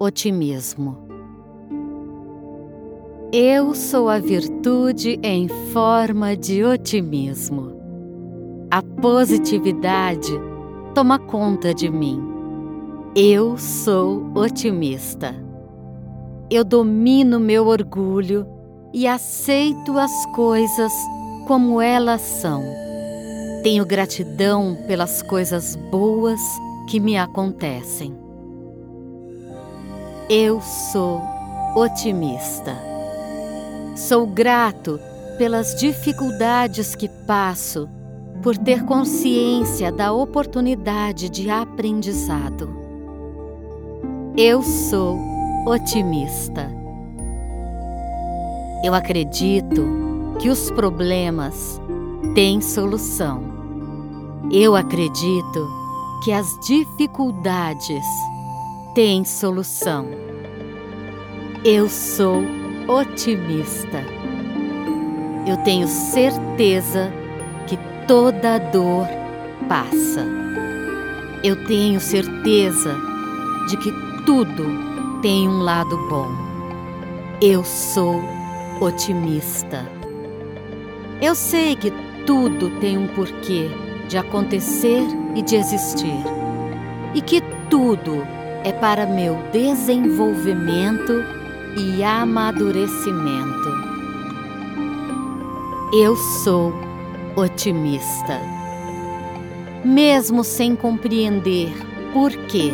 otimismo. Eu sou a virtude em forma de otimismo. A positividade toma conta de mim. Eu sou otimista. Eu domino meu orgulho e aceito as coisas como elas são. Tenho gratidão pelas coisas boas que me acontecem. Eu sou otimista. Sou grato pelas dificuldades que passo por ter consciência da oportunidade de aprendizado. Eu sou otimista. Eu acredito que os problemas têm solução. Eu acredito que as dificuldades têm solução. Eu sou otimista. Eu tenho certeza que toda dor passa. Eu tenho certeza de que tudo tem um lado bom. Eu sou otimista. Eu sei que tudo tem um porquê de acontecer e de existir, e que tudo é para meu desenvolvimento e amadurecimento. Eu sou otimista. Mesmo sem compreender por quê,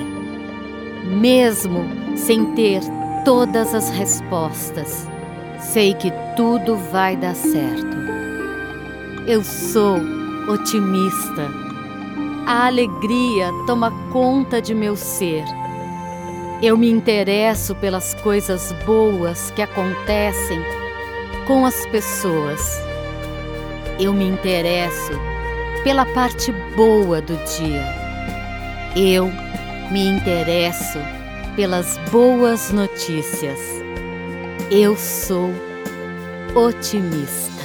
mesmo sem ter todas as respostas, sei que tudo vai dar certo. Eu sou otimista. A alegria toma conta de meu ser eu me interesso pelas coisas boas que acontecem com as pessoas. Eu me interesso pela parte boa do dia. Eu me interesso pelas boas notícias. Eu sou otimista.